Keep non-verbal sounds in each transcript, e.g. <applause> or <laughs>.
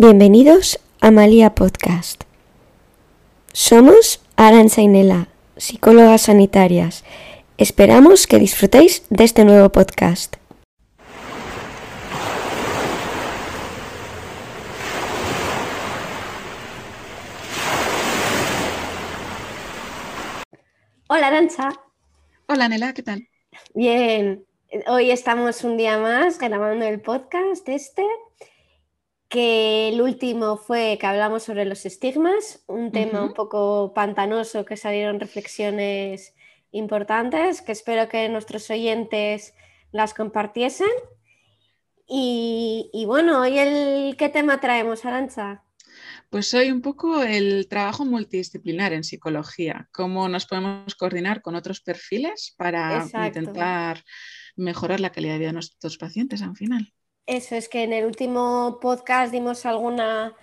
Bienvenidos a Malía Podcast. Somos Aranza y Nela, psicólogas sanitarias. Esperamos que disfrutéis de este nuevo podcast. Hola Arancha. Hola Nela, ¿qué tal? Bien, hoy estamos un día más grabando el podcast este, que el último fue que hablamos sobre los estigmas, un tema un poco pantanoso que salieron reflexiones importantes, que espero que nuestros oyentes las compartiesen. Y, y bueno, hoy el, ¿qué tema traemos, Arancha? Pues soy un poco el trabajo multidisciplinar en psicología, cómo nos podemos coordinar con otros perfiles para intentar mejorar la calidad de vida de nuestros pacientes al final. Eso es que en el último podcast dimos alguna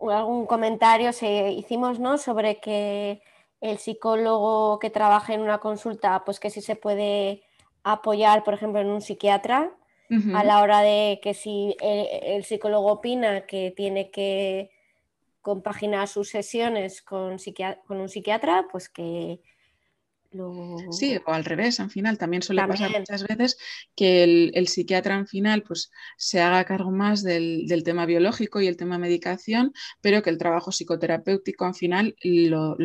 algún comentario, se, hicimos ¿no? sobre que el psicólogo que trabaja en una consulta, pues que sí se puede apoyar, por ejemplo, en un psiquiatra, a la hora de que si el psicólogo opina que tiene que compaginar sus sesiones con, con un psiquiatra, pues que Sí, o al revés, al final también suele pasar muchas veces que el, psiquiatra al final pues se haga cargo más del, del, tema biológico y el tema medicación, pero que el trabajo psicoterapéutico al final lo,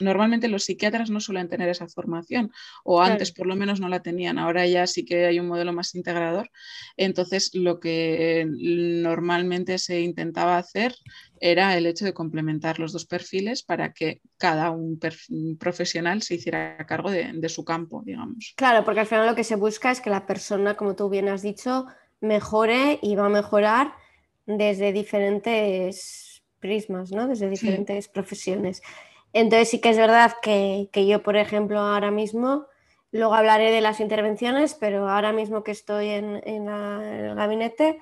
normalmente los psiquiatras no suelen tener esa formación, o antes por lo menos no la tenían, ahora ya sí que hay un modelo más integrador. Entonces, lo que normalmente se intentaba hacer era el hecho de complementar los dos perfiles para que cada un, profesional se hiciera cargo de, de su campo, digamos. Claro, porque al final lo que se busca es que la persona, como tú bien has dicho, mejore y va a mejorar desde diferentes prismas, ¿no? desde diferentes profesiones. Entonces sí que es verdad que, yo, por ejemplo, ahora mismo, luego hablaré de las intervenciones, pero ahora mismo que estoy en, el gabinete,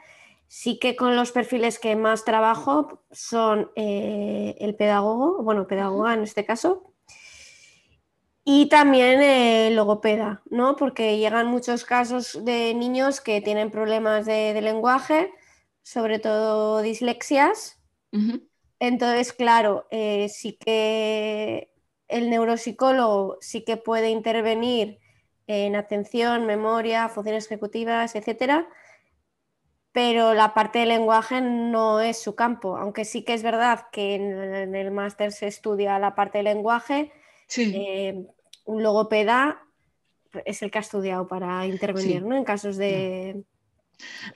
sí que con los perfiles que más trabajo son eh, el pedagogo, bueno, pedagoga en este caso, y también el logopeda, ¿no? Porque llegan muchos casos de niños que tienen problemas de, lenguaje, sobre todo dislexias. Entonces, claro, eh, sí que el neuropsicólogo sí que puede intervenir en atención, memoria, funciones ejecutivas, etcétera, pero la parte del lenguaje no es su campo, aunque sí que es verdad que en, el máster se estudia la parte del lenguaje. Eh, un logopeda es el que ha estudiado para intervenir ¿no? en casos de,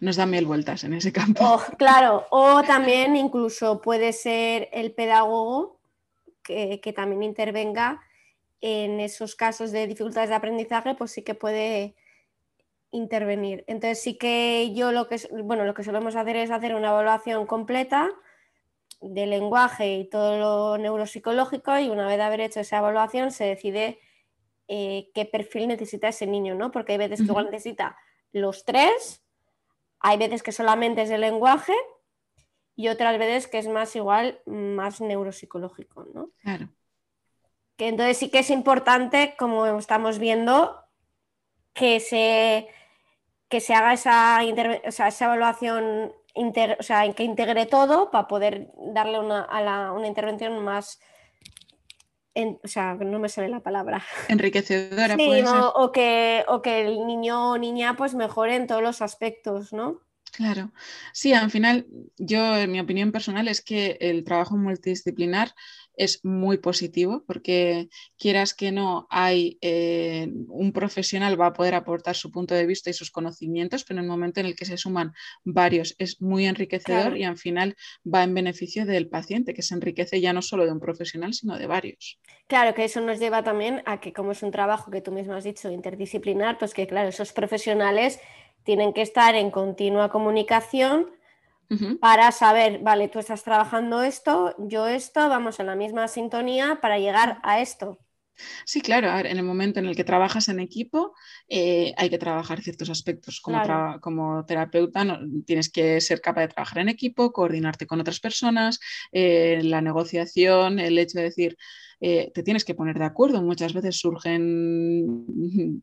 nos da mil vueltas en ese campo. Oh, claro, o también incluso puede ser el pedagogo que, también intervenga en esos casos de dificultades de aprendizaje, pues sí que puede intervenir. Entonces sí que yo lo que, bueno, lo que solemos hacer es hacer una evaluación completa del lenguaje y todo lo neuropsicológico y una vez haber hecho esa evaluación se decide eh, qué perfil necesita ese niño, ¿no? Porque hay veces que igual necesita los tres hay veces que solamente es el lenguaje y otras veces que es más igual, más neuropsicológico, ¿no? Claro. Que entonces sí que es importante, como estamos viendo, que se, que se haga esa, esa evaluación, o sea, que integre todo para poder darle una, a una intervención más o sea, no me sale la palabra. Enriquecedora. Sí, O, que, o que el niño o niña pues mejore en todos los aspectos, ¿no? Claro, sí, al final yo, en mi opinión personal, es que el trabajo multidisciplinar es muy positivo porque quieras que no, hay eh, un profesional va a poder aportar su punto de vista y sus conocimientos, pero en el momento en el que se suman varios es muy enriquecedor y al final va en beneficio del paciente, que se enriquece ya no solo de un profesional, sino de varios. Claro, que eso nos lleva también a que como es un trabajo que tú mismo has dicho interdisciplinar, pues que claro, esos profesionales tienen que estar en continua comunicación para saber, vale, tú estás trabajando esto, yo esto, vamos en la misma sintonía para llegar a esto. Sí, claro, en el momento en el que trabajas en equipo eh, hay que trabajar ciertos aspectos. Como, como terapeuta tienes que ser capaz de trabajar en equipo, coordinarte con otras personas, eh, la negociación, el hecho de decir, eh, te tienes que poner de acuerdo. Muchas veces surgen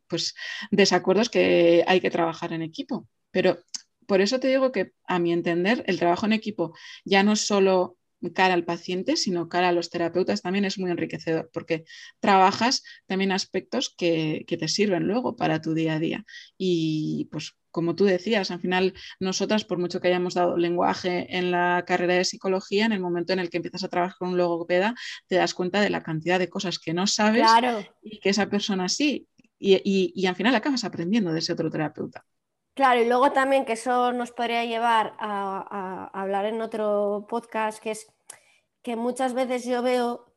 pues, desacuerdos que hay que trabajar en equipo. Pero por eso te digo que a mi entender el trabajo en equipo ya no es solo cara al paciente, sino cara a los terapeutas también es muy enriquecedor porque trabajas también aspectos que, que te sirven luego para tu día a día. Y pues como tú decías, al final nosotras, por mucho que hayamos dado lenguaje en la carrera de psicología, en el momento en el que empiezas a trabajar con un logopeda, te das cuenta de la cantidad de cosas que no sabes y que esa persona sí. Y, al final acabas aprendiendo de ese otro terapeuta. Claro, y luego también que eso nos podría llevar a, a hablar en otro podcast, que es que muchas veces yo veo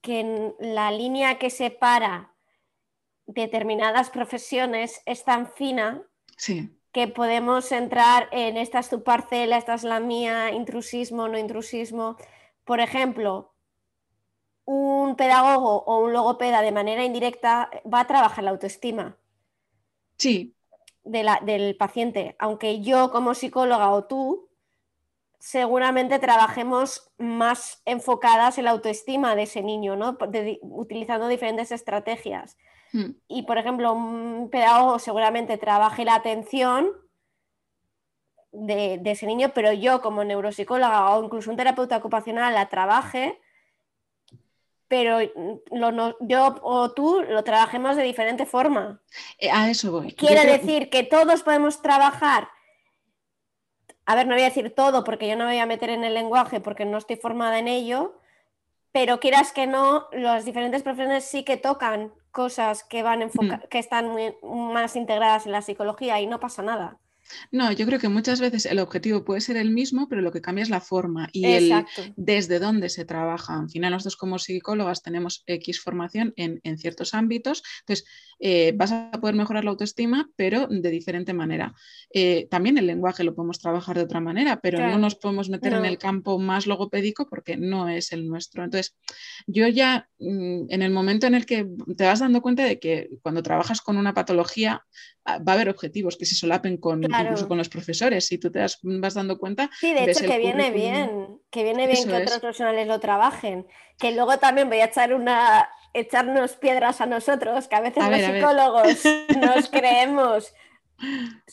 que en la línea que separa determinadas profesiones es tan fina que podemos entrar en esta es tu parcela, esta es la mía, intrusismo, no intrusismo. Por ejemplo, un pedagogo o un logopeda de manera indirecta va a trabajar la autoestima. Sí. Del paciente, aunque yo como psicóloga o tú seguramente trabajemos más enfocadas en la autoestima de ese niño, ¿no? utilizando diferentes estrategias. Hmm. Y, por ejemplo, un pedagogo seguramente trabaje la atención de, ese niño, pero yo como neuropsicóloga o incluso un terapeuta ocupacional la trabaje, pero yo o tú lo trabajemos de diferente forma. Eh, a eso voy. Quiere decir que todos podemos trabajar a ver, no voy a decir todo porque yo no me voy a meter en el lenguaje porque no estoy formada en ello, pero quieras que no, las diferentes profesiones sí que tocan cosas que, van mm. que están más integradas en la psicología y no pasa nada. No, yo creo que muchas veces el objetivo puede ser el mismo, pero lo que cambia es la forma y el desde dónde se trabaja. Al final, nosotros como psicólogas tenemos X formación en, ciertos ámbitos, entonces eh, vas a poder mejorar la autoestima, pero de diferente manera. Eh, también el lenguaje lo podemos trabajar de otra manera, pero no nos podemos meter en el campo más logopédico porque no es el nuestro. Entonces, yo ya mm, en el momento en el que te vas dando cuenta de que cuando trabajas con una patología, ah, va a haber objetivos que se solapen con, incluso con los profesores, si tú te vas dando cuenta. Sí, de hecho que viene bien, que viene bien que otros profesionales lo trabajen, que luego también voy a echar una echarnos piedras a nosotros, que a veces los psicólogos nos <laughs> creemos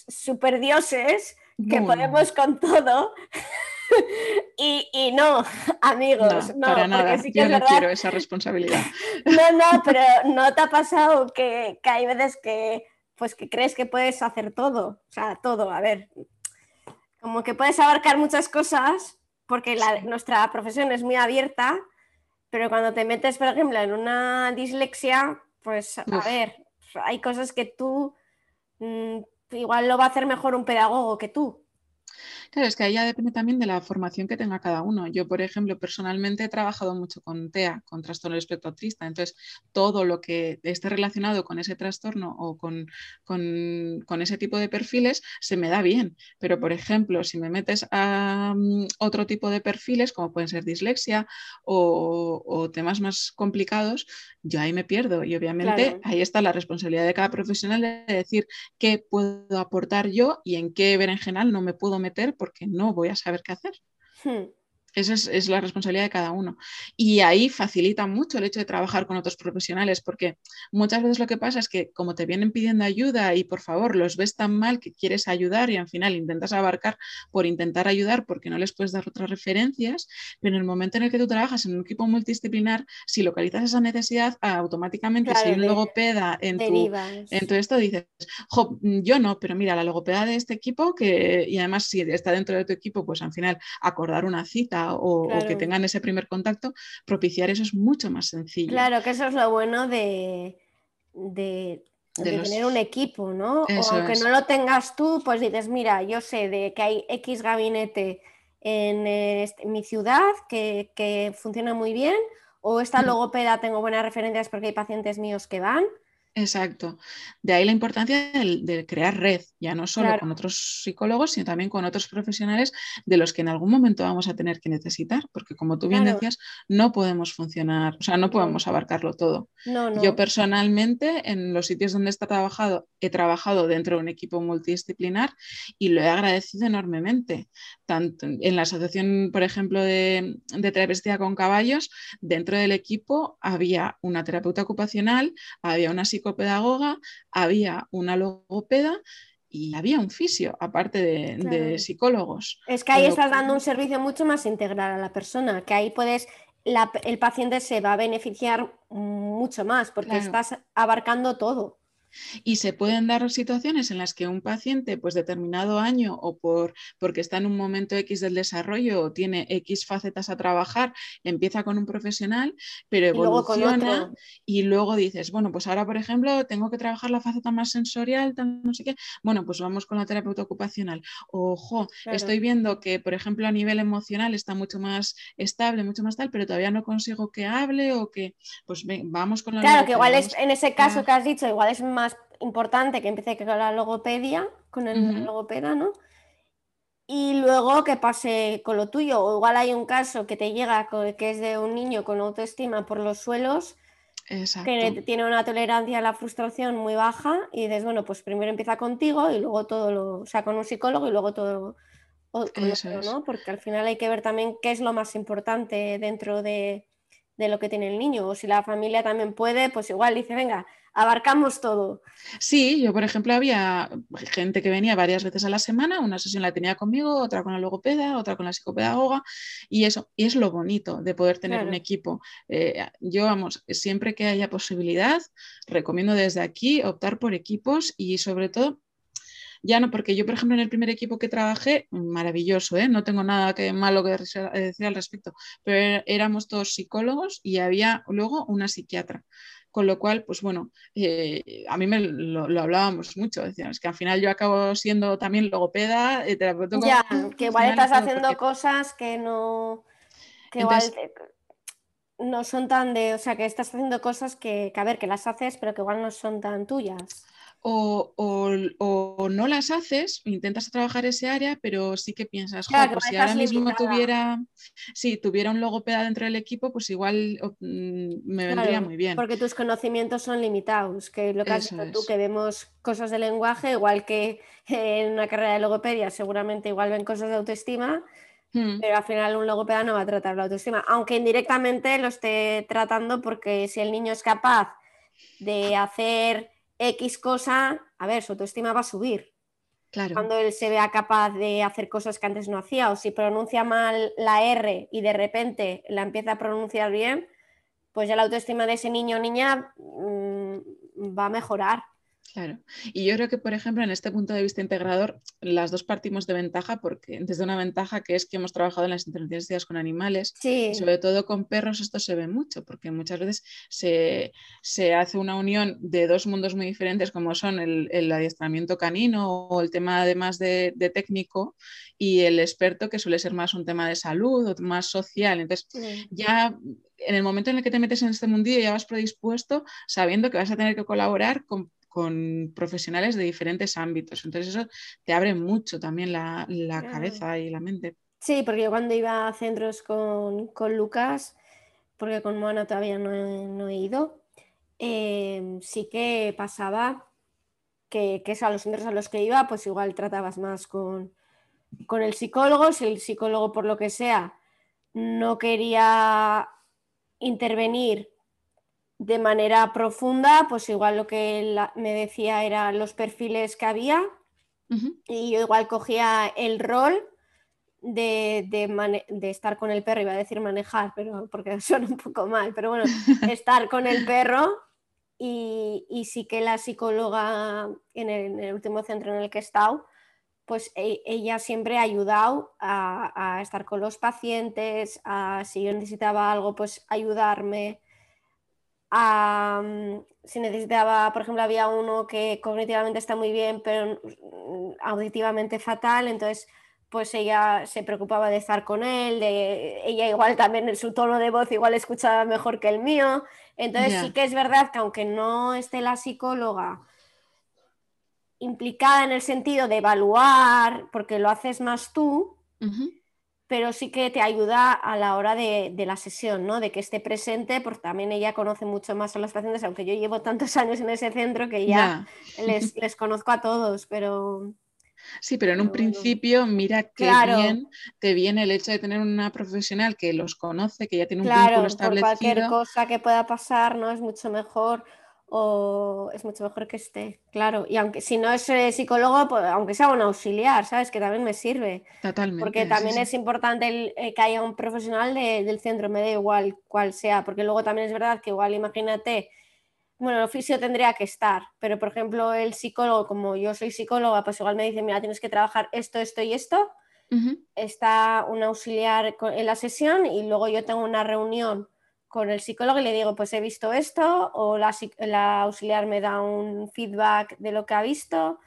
super dioses, que podemos con todo. <laughs> y, no, amigos, no, para nada. Yo no quiero esa responsabilidad. <laughs> no, no, pero ¿no te ha pasado que, que hay veces que pues que crees que puedes hacer todo, o sea, todo, a ver, como que puedes abarcar muchas cosas porque nuestra profesión es muy abierta, pero cuando te metes, por ejemplo, en una dislexia, pues a ver, hay cosas que tú mm, igual lo va a hacer mejor un pedagogo que tú. Claro, es que ahí ya depende también de la formación que tenga cada uno. Yo, por ejemplo, personalmente he trabajado mucho con TEA, con trastorno del espectro autista, entonces todo lo que esté relacionado con ese trastorno o con, ese tipo de perfiles se me da bien. Pero, por ejemplo, si me metes a mm, otro tipo de perfiles, como pueden ser dislexia o, temas más complicados, yo ahí me pierdo. Y obviamente ahí está la responsabilidad de cada profesional de decir qué puedo aportar yo y en qué berenjenal no me puedo meter porque no voy a saber qué hacer. Hmm. Esa es, la responsabilidad de cada uno. Y ahí facilita mucho el hecho de trabajar con otros profesionales, porque muchas veces lo que pasa es que como te vienen pidiendo ayuda y por favor los ves tan mal que quieres ayudar y al final intentas abarcar por intentar ayudar porque no les puedes dar otras referencias, pero en el momento en el que tú trabajas en un equipo multidisciplinar, si localizas esa necesidad, automáticamente si hay un logopeda en tu, en tu, esto, dices, yo no, pero mira, la logopeda de este equipo, que, y además si está dentro de tu equipo, pues al final acordar una cita o, que tengan ese primer contacto, propiciar eso es mucho más sencillo. Claro, que eso es lo bueno de, de, tener un equipo, ¿no? o aunque no lo tengas tú, pues dices, mira, yo sé de que hay X gabinete en, este, mi ciudad que, que, funciona muy bien, o esta logopeda tengo buenas referencias porque hay pacientes míos que van. Exacto. De ahí la importancia de, crear red, ya no solo con otros psicólogos, sino también con otros profesionales de los que en algún momento vamos a tener que necesitar, porque como tú bien decías, no podemos funcionar, o sea, no podemos abarcarlo todo. Yo personalmente, en los sitios donde he trabajado, he trabajado dentro de un equipo multidisciplinar y lo he agradecido enormemente. Tanto en la asociación, por ejemplo, de, de terapia con caballos, dentro del equipo había una terapeuta ocupacional, había una psicopedagoga, había una logopeda y había un fisio, aparte de, psicólogos. Es que ahí estás dando un servicio mucho más integral a la persona, que ahí puedes, el paciente se va a beneficiar mucho más porque estás abarcando todo. Y se pueden dar situaciones en las que un paciente, pues determinado año o por, porque está en un momento X del desarrollo o tiene X facetas a trabajar, empieza con un profesional, pero evoluciona y luego, dices, bueno, pues ahora, por ejemplo, tengo que trabajar la faceta más sensorial, no sé qué, bueno, pues vamos con la terapeuta ocupacional. Ojo, estoy viendo que, por ejemplo, a nivel emocional está mucho más estable, mucho más tal, pero todavía no consigo que hable o que, pues vamos con la... Claro, que igual es, en ese caso que has dicho, igual es más más importante que empiece con la logopedia, con el logopeda, ¿no? Y luego que pase con lo tuyo. O igual hay un caso que te llega que es de un niño con autoestima por los suelos, que tiene una tolerancia a la frustración muy baja y dices, bueno, pues primero empieza contigo y luego todo lo, o sea, con un psicólogo y luego todo ¿no? Porque al final hay que ver también qué es lo más importante dentro de, de lo que tiene el niño. O si la familia también puede, pues igual dice, venga, abarcamos todo. Sí, yo por ejemplo había gente que venía varias veces a la semana, una sesión la tenía conmigo, otra con la logopeda, otra con la psicopedagoga y eso, y es lo bonito de poder tener un equipo. Eh, yo, vamos, siempre que haya posibilidad, recomiendo desde aquí optar por equipos y sobre todo ya no, porque yo, por ejemplo, en el primer equipo que trabajé, maravilloso, ¿eh? no tengo nada que, malo que decir al respecto, pero éramos todos psicólogos y había luego una psiquiatra. Con lo cual, pues bueno, eh, a mí me lo, hablábamos mucho, decíamos que al final yo acabo siendo también logopeda, eh, terapeuta. Ya, que igual estás haciendo cosas que no, que igual no son tan de, o sea, que estás haciendo cosas que, que, a ver, que las haces, pero que igual no son tan tuyas o, no las haces, intentas trabajar ese área, pero sí que piensas, pues si ahora mismo tuviera, si tuviera un logopeda dentro del equipo, pues igual mm, me vendría muy bien. Porque tus conocimientos son limitados, que lo que has dicho tú, que vemos cosas de lenguaje, igual que <laughs> en una carrera de logopedia, seguramente igual ven cosas de autoestima. Hmm. Pero al final un logopeda no va a tratar la autoestima, aunque indirectamente lo esté tratando porque si el niño es capaz de hacer X cosa, a ver, su autoestima va a subir. Claro. Cuando él se vea capaz de hacer cosas que antes no hacía, o si pronuncia mal la R y de repente la empieza a pronunciar bien, pues ya la autoestima de ese niño o niña mm, va a mejorar. Claro. Y yo creo que, por ejemplo, en este punto de vista integrador, las dos partimos de ventaja, porque desde una ventaja que es que hemos trabajado en las intervenciones con animales, y sobre todo con perros, esto se ve mucho, porque muchas veces se, hace una unión de dos mundos muy diferentes, como son el, adiestramiento canino o el tema además de, técnico, y el experto, que suele ser más un tema de salud o más social. Entonces, ya en el momento en el que te metes en este mundillo ya vas predispuesto sabiendo que vas a tener que colaborar con con profesionales de diferentes ámbitos. Entonces eso te abre mucho también la, cabeza y la mente. Sí, porque yo cuando iba a centros con, Lucas, porque con Moana todavía no he, ido, em, sí que pasaba que, que a los centros a los que iba, pues igual tratabas más con, con el psicólogo, si el psicólogo por lo que sea no quería intervenir de manera profunda, pues igual lo que me decía eran los perfiles que había. Y yo igual cogía el rol de, de, estar con el perro, iba a decir manejar, pero porque <laughs> suena un poco mal, pero bueno, <laughs> estar con el perro. Y, y sí que la psicóloga en el, último centro en el que he estado, pues e, ella siempre ha ayudado a, a, estar con los pacientes, a si yo necesitaba algo, pues ayudarme si necesitaba, por ejemplo, había uno que cognitivamente está muy bien, pero mm, auditivamente fatal, entonces pues ella se preocupaba de estar con él, de, ella igual también en su tono de voz igual escuchaba mejor que el mío, entonces sí que es verdad que aunque no esté la psicóloga implicada en el sentido de evaluar, porque lo haces más tú, pero sí que te ayuda a la hora de, la sesión, ¿no? De que esté presente, porque también ella conoce mucho más a los pacientes, aunque yo llevo tantos <laughs> años en ese centro que ya les, conozco a todos, pero... Sí, pero en un principio, mira qué bien te viene el hecho de tener una profesional que los conoce, que ya tiene un vínculo establecido. cualquier cosa que pueda pasar, ¿no? Es mucho mejor o es mucho mejor que esté, claro. Y aunque si no es eh, psicólogo, pues, aunque sea un auxiliar, ¿sabes? Que también me sirve. Totalmente. Porque también es importante eh, que haya un profesional del centro, me da igual cuál sea, porque luego también es verdad que igual imagínate, bueno, el oficio tendría que estar, pero por ejemplo el psicólogo, como yo soy psicóloga, pues igual me dice, mira, tienes que trabajar esto, esto y esto. Está un auxiliar en la sesión y luego yo tengo una reunión con el psicólogo y le digo, pues he visto esto, o la, auxiliar me da un feedback de lo que ha visto.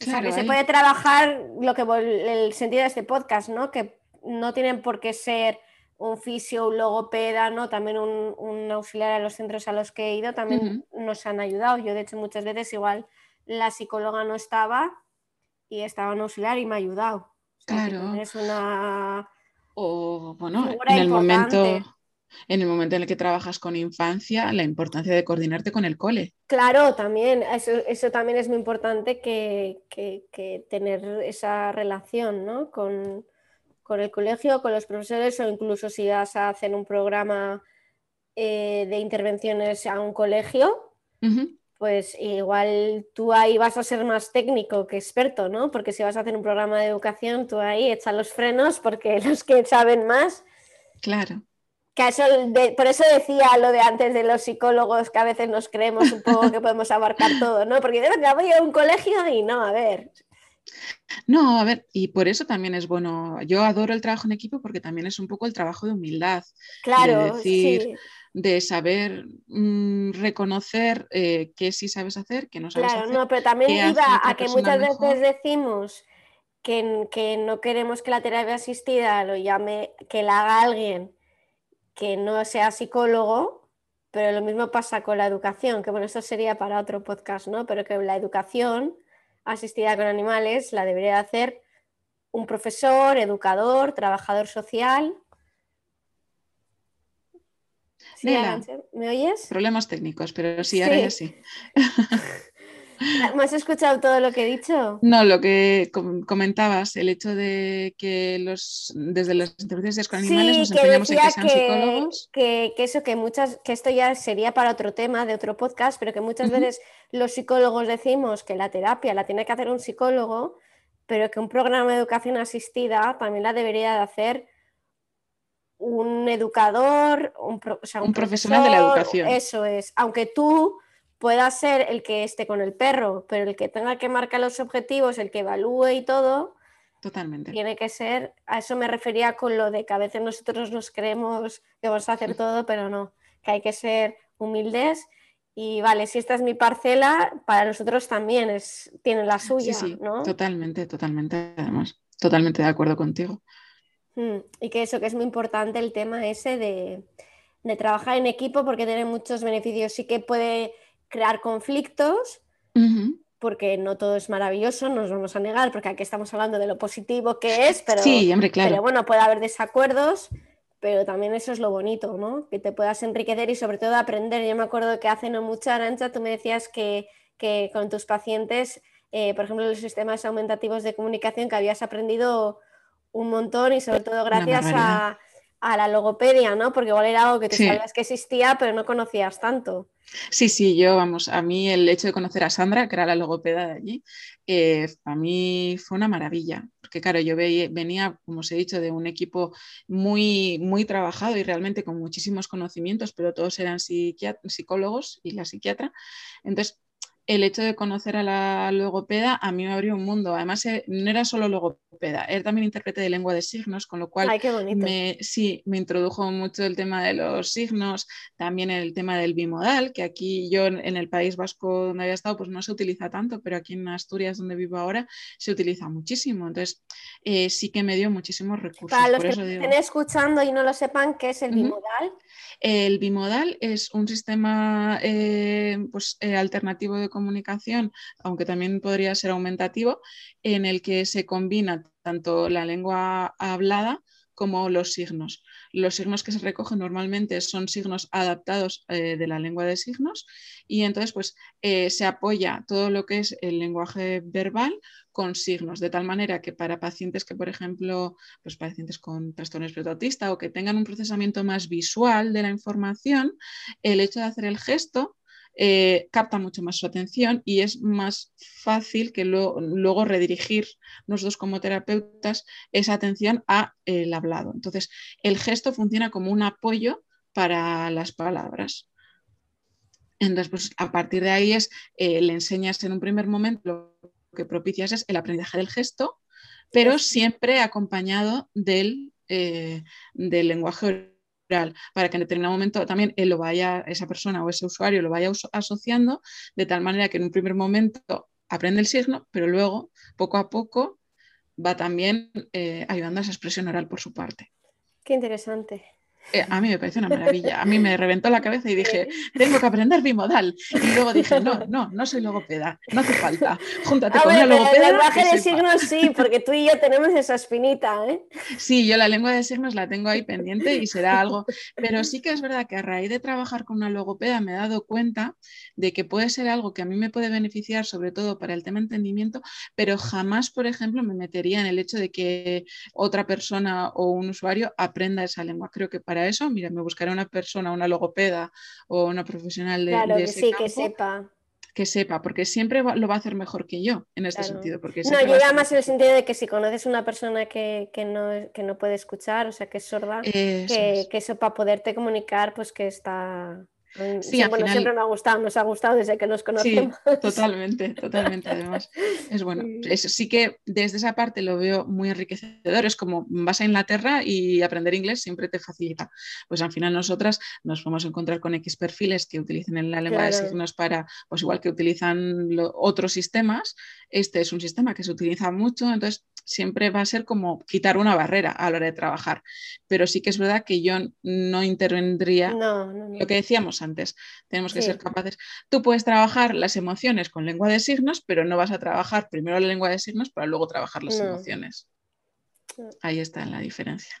o sea, que se puede trabajar lo que el sentido de este podcast, ¿no? Que no tienen por qué ser un fisio, un logopeda, ¿no? También un, auxiliar a los centros a los que he ido también nos han ayudado. Yo, de hecho, muchas veces igual la psicóloga no estaba y estaba un auxiliar y me ha ayudado. claro. Es una... O, bueno, en el momento en el momento en el que trabajas con infancia, la importancia de coordinarte con el cole. Claro, también, eso, también es muy importante que, tener esa relación ¿no? con, el colegio, con los profesores o incluso si vas a hacer un programa eh, de intervenciones a un colegio, pues igual tú ahí vas a ser más técnico que experto, ¿no? Porque si vas a hacer un programa de educación, tú ahí echas los frenos porque <laughs> los que saben más. Claro por eso decía lo de antes de los psicólogos, que a veces nos creemos un poco que podemos abarcar todo, ¿no? Porque yo voy a un colegio y no, a ver. No, a ver, y por eso también es bueno. Yo adoro el trabajo en equipo porque también es un poco el trabajo de humildad. Claro, de decir, de saber mm, reconocer eh, qué sí sabes hacer, qué no sabes claro, hacer. no, pero también iba a que muchas veces decimos que, que no queremos que la terapia asistida lo llame, que la haga alguien que no sea psicólogo, pero lo mismo pasa con la educación, que bueno, esto sería para otro podcast, ¿no? Pero que la educación asistida con animales la debería hacer un profesor, educador, trabajador social. ¿Me oyes? Problemas técnicos, pero sí, ahora ya sí. <laughs> ¿Me has escuchado todo lo que he dicho? No, lo que comentabas, el hecho de que los desde las intervenciones con animales nos empeñamos en que sean psicólogos. Que, eso, que muchas, que esto ya sería para otro tema de otro podcast, pero que muchas veces los psicólogos decimos que la terapia la tiene que hacer un psicólogo, pero que un programa de educación asistida también la debería de hacer un educador, un, un profesional de la educación. Eso es, aunque tú pueda ser el que esté con el perro, pero el que tenga que marcar los objetivos, el que evalúe y todo, Totalmente. Tiene que ser, a eso me refería con lo de que a veces nosotros nos creemos que vamos a hacer todo, pero no, que hay que ser humildes y vale, si esta es mi parcela, para nosotros también es, tiene la suya, sí, sí, Totalmente, totalmente, además, totalmente de acuerdo contigo. Mm, y que eso, que es muy importante el tema ese de, de trabajar en equipo porque tiene muchos beneficios. Sí que puede crear conflictos, porque no todo es maravilloso, nos vamos a negar, porque aquí estamos hablando de lo positivo que es, pero, sí, hombre, claro. pero bueno, puede haber desacuerdos, pero también eso es lo bonito, ¿no? Que te puedas enriquecer y sobre todo aprender. Yo me acuerdo que hace no mucho, Arancha, tú me decías que, que con tus pacientes, eh, por ejemplo, los sistemas aumentativos de comunicación, que habías aprendido un montón y sobre todo gracias a, a, la logopedia, ¿no? Porque igual era algo que tú sabías que existía, pero no conocías tanto. Sí, sí, yo, vamos, a mí el hecho de conocer a Sandra, que era la logopeda de allí, eh, a mí fue una maravilla, porque claro, yo venía, como os he dicho, de un equipo muy, muy trabajado y realmente con muchísimos conocimientos, pero todos eran psicólogos y la psiquiatra. Entonces, el hecho de conocer a la logopeda a mí me abrió un mundo. Además, eh, no era solo logopeda, era también intérprete de lengua de signos, con lo cual Me, sí, me introdujo mucho el tema de los signos, también el tema del bimodal, que aquí yo en el País Vasco donde había estado, pues no se utiliza tanto, pero aquí en Asturias, donde vivo ahora, se utiliza muchísimo. Entonces, eh, sí que me dio muchísimos recursos. Para los que estén escuchando y no lo sepan, ¿qué es el bimodal? El bimodal es un sistema eh, pues, alternativo de comunicación, aunque también podría ser aumentativo, en el que se combina tanto la lengua hablada como los signos. Los signos que se recogen normalmente son signos adaptados eh, de la lengua de signos y entonces pues eh, se apoya todo lo que es el lenguaje verbal con signos, de tal manera que para pacientes que, por ejemplo, pues pacientes con trastorno espectro o que tengan un procesamiento más visual de la información, el hecho de hacer el gesto eh, capta mucho más su atención y es más fácil que luego redirigir nosotros como terapeutas esa atención a el hablado. Entonces, el gesto funciona como un apoyo para las palabras. Entonces, pues a partir de ahí es, eh, le enseñas en un primer momento, lo que propicias es el aprendizaje del gesto, pero siempre acompañado del, eh, del lenguaje para que en determinado momento también él lo vaya, esa persona o ese usuario lo vaya asociando, de tal manera que en un primer momento aprende el signo, pero luego, poco a poco, va también eh, ayudando a esa expresión oral por su parte. Qué interesante. Eh, a mí me parece una maravilla. A mí me <laughs> reventó la cabeza y dije, tengo que aprender bimodal. Y luego dije, no, no, no soy logopeda, no hace falta. Júntate con una logopeda. El lenguaje de signos sí, porque tú y yo tenemos esa espinita. ¿eh? Sí, yo la lengua de signos la tengo ahí pendiente y será algo. Pero sí que es verdad que a raíz de trabajar con una logopeda me he dado cuenta de que puede ser algo que a mí me puede beneficiar, sobre todo para el tema entendimiento, pero jamás, por ejemplo, me metería en el hecho de que otra persona o un usuario aprenda esa lengua. Creo que para eso, mira, me buscaré una persona, una logopeda o una profesional de, claro, que ese sí, que sepa. Que sepa, porque siempre lo va a hacer mejor que yo en este sentido. Porque no, llega más en el sentido de que si conoces una persona que, no, que no puede escuchar, o sea, que es sorda, que, que, eso para poderte comunicar, pues que está, Sí, bueno, siempre me ha gustado, nos ha gustado desde que nos conocemos. Sí, totalmente, totalmente. Además, es bueno. <laughs> sí que desde esa parte lo veo muy enriquecedor. Es como vas a Inglaterra y aprender inglés siempre te facilita. Pues al final nosotras nos vamos a encontrar con X perfiles que utilicen en la lengua de signos para, pues igual que utilizan otros sistemas. Este es un sistema que se utiliza mucho, entonces siempre va a ser como quitar una barrera a la hora de trabajar. Pero sí que es verdad que yo no intervendría lo que decíamos antes. Tenemos que ser capaces. Tú puedes trabajar las emociones con lengua de signos, pero no vas a trabajar primero la lengua de signos para luego trabajar las emociones. Ahí está la diferencia.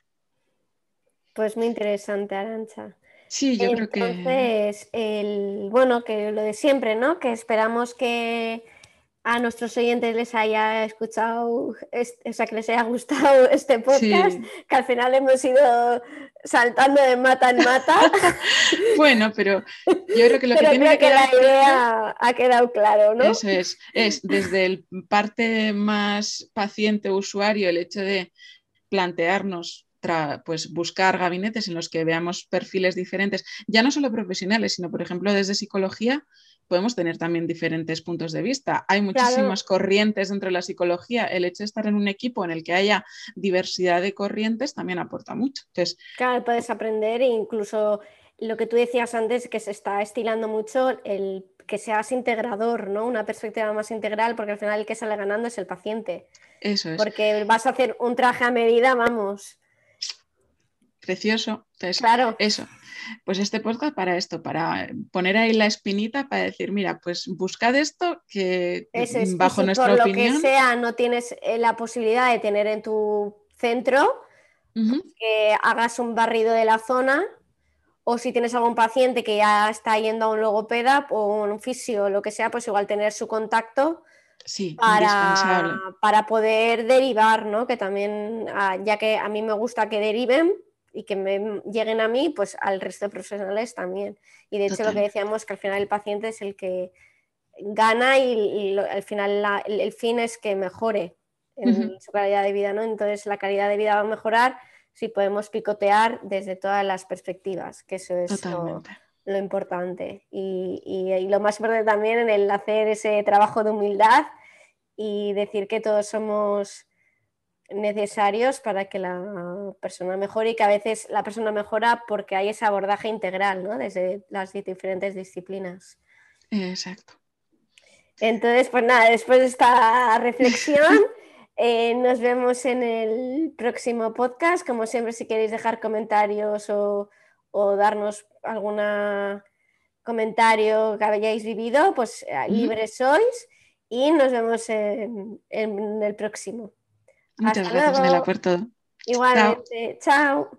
Pues muy interesante, Arancha. Sí, yo creo que. Entonces, el, bueno, que lo de siempre, ¿no? Que esperamos que a nuestros oyentes les haya escuchado, o sea, que les haya gustado <laughs> este podcast, que al final hemos ido saltando de mata en mata. <laughs> bueno, pero yo creo que lo que tiene que, quedar la idea ha quedado claro, ¿no? Eso es, es desde el parte más paciente usuario el hecho de plantearnos pues buscar gabinetes en los que veamos perfiles diferentes, ya no solo profesionales, sino por ejemplo desde psicología, podemos tener también diferentes puntos de vista. Hay muchísimas corrientes dentro de la psicología. El hecho de estar en un equipo en el que haya diversidad de corrientes también aporta mucho. Entonces, claro, puedes aprender e incluso lo que tú decías antes, que se está estilando mucho el que seas integrador, ¿no? Una perspectiva más integral, porque al final el que sale ganando es el paciente. Eso es. Porque vas a hacer un traje a medida, vamos. Precioso. claro. Eso pues este podcast para esto, para poner ahí la espinita, para decir, mira, pues buscad esto que bajo nuestra por opinión. Lo que sea, no tienes eh, la posibilidad de tener en tu centro, pues que hagas un barrido de la zona. O si tienes algún paciente que ya está yendo a un logopeda o un fisio o lo que sea, pues igual tener su contacto sí, para, para, poder derivar, ¿no? Que también, ah, ya que a mí me gusta que deriven, y que me lleguen a mí, pues al resto de profesionales también. Y de hecho lo que decíamos, que al final el paciente es el que gana y, al final el, fin es que mejore en su calidad de vida, ¿no? Entonces la calidad de vida va a mejorar si podemos picotear desde todas las perspectivas, que eso es lo, lo, importante. Y, y, lo más importante también en el hacer ese trabajo de humildad y decir que todos somos necesarios para que la persona mejore y que a veces la persona mejora porque hay ese abordaje integral ¿no? desde las diferentes disciplinas. Exacto. Entonces, pues nada, después de esta reflexión, <laughs> eh, nos vemos en el próximo podcast. Como siempre, si queréis dejar comentarios o, darnos algún comentario que hayáis vivido, pues eh, libres sois y nos vemos en el próximo. Muchas gracias, Nela, por todo. Igualmente. Chao.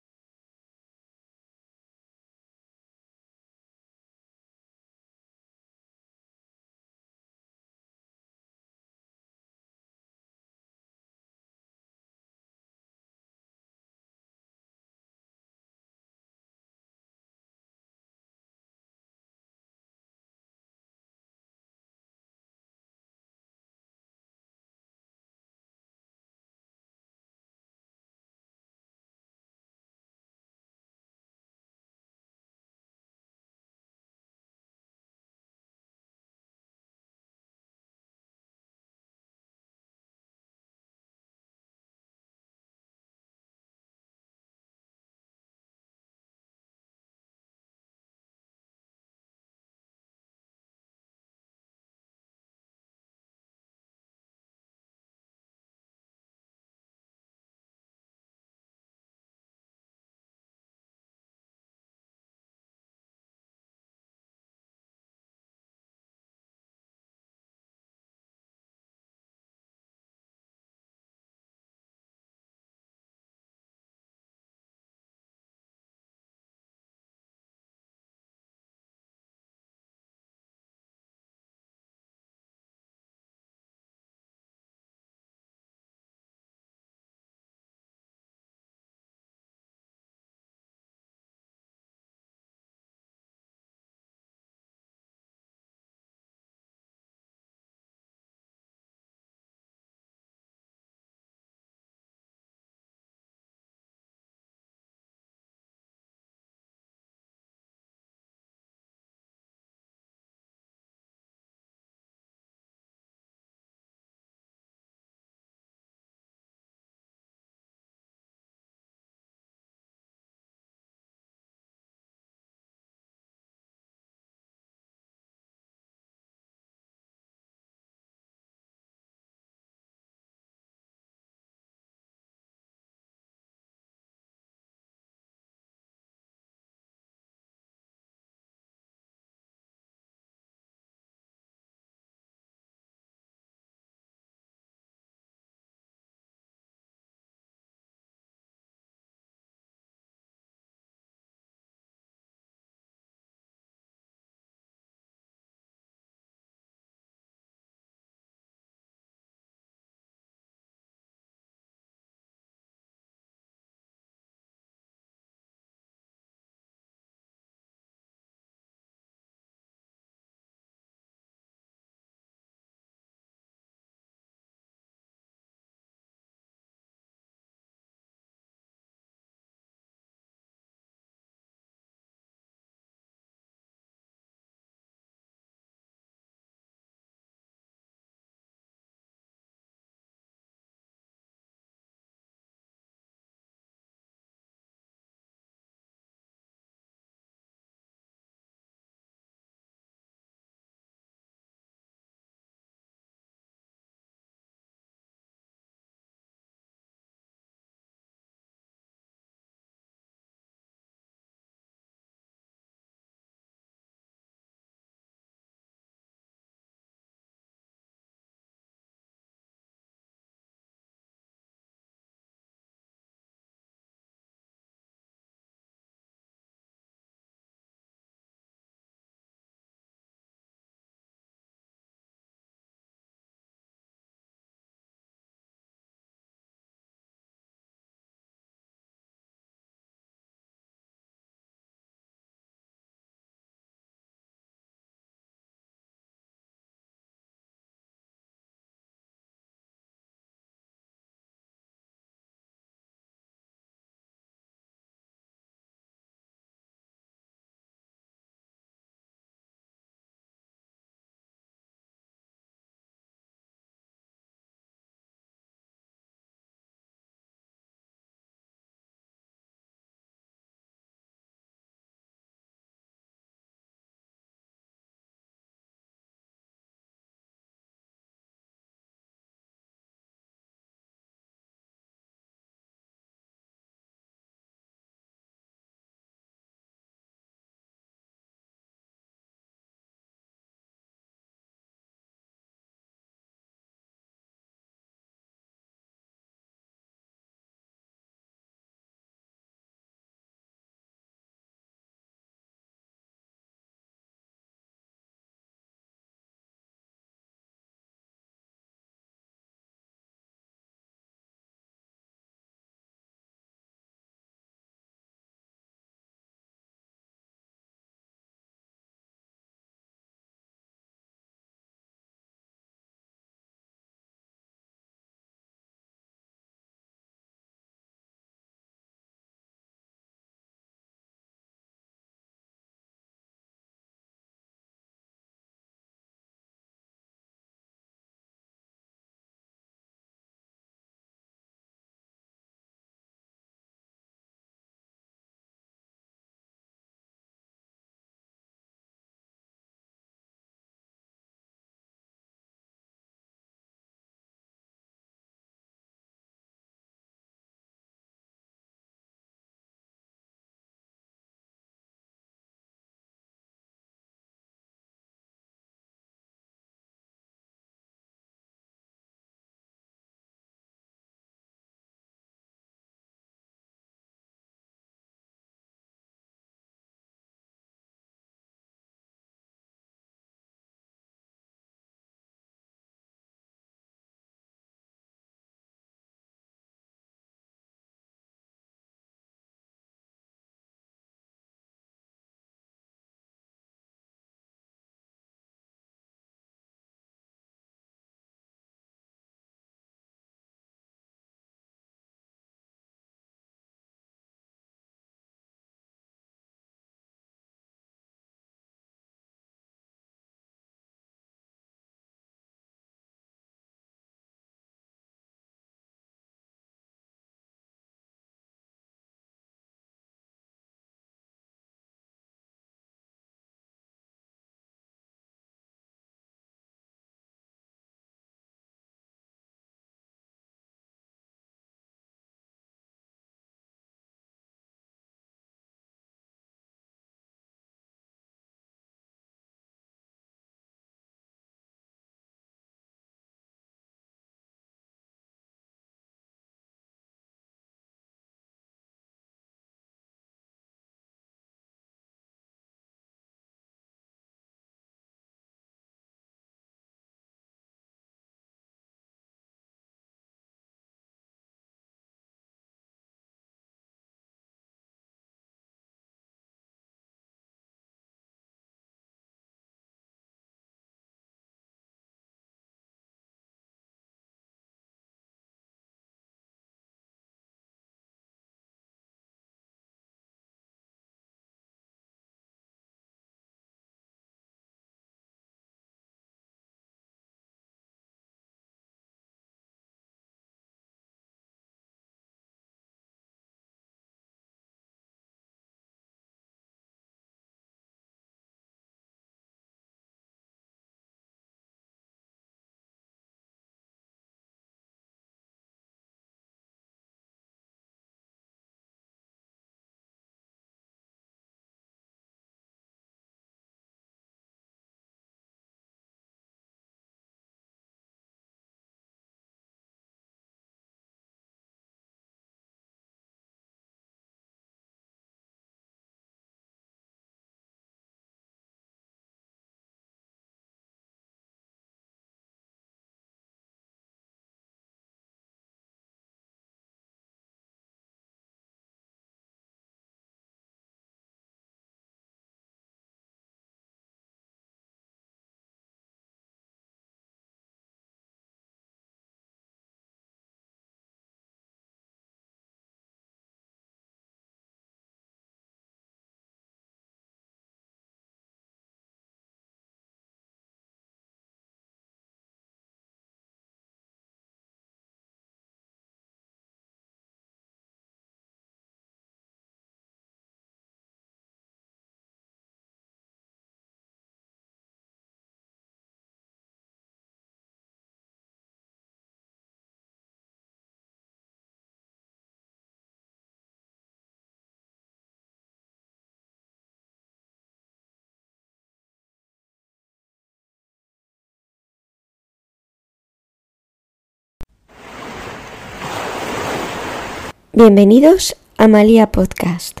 Bienvenidos a Malía Podcast.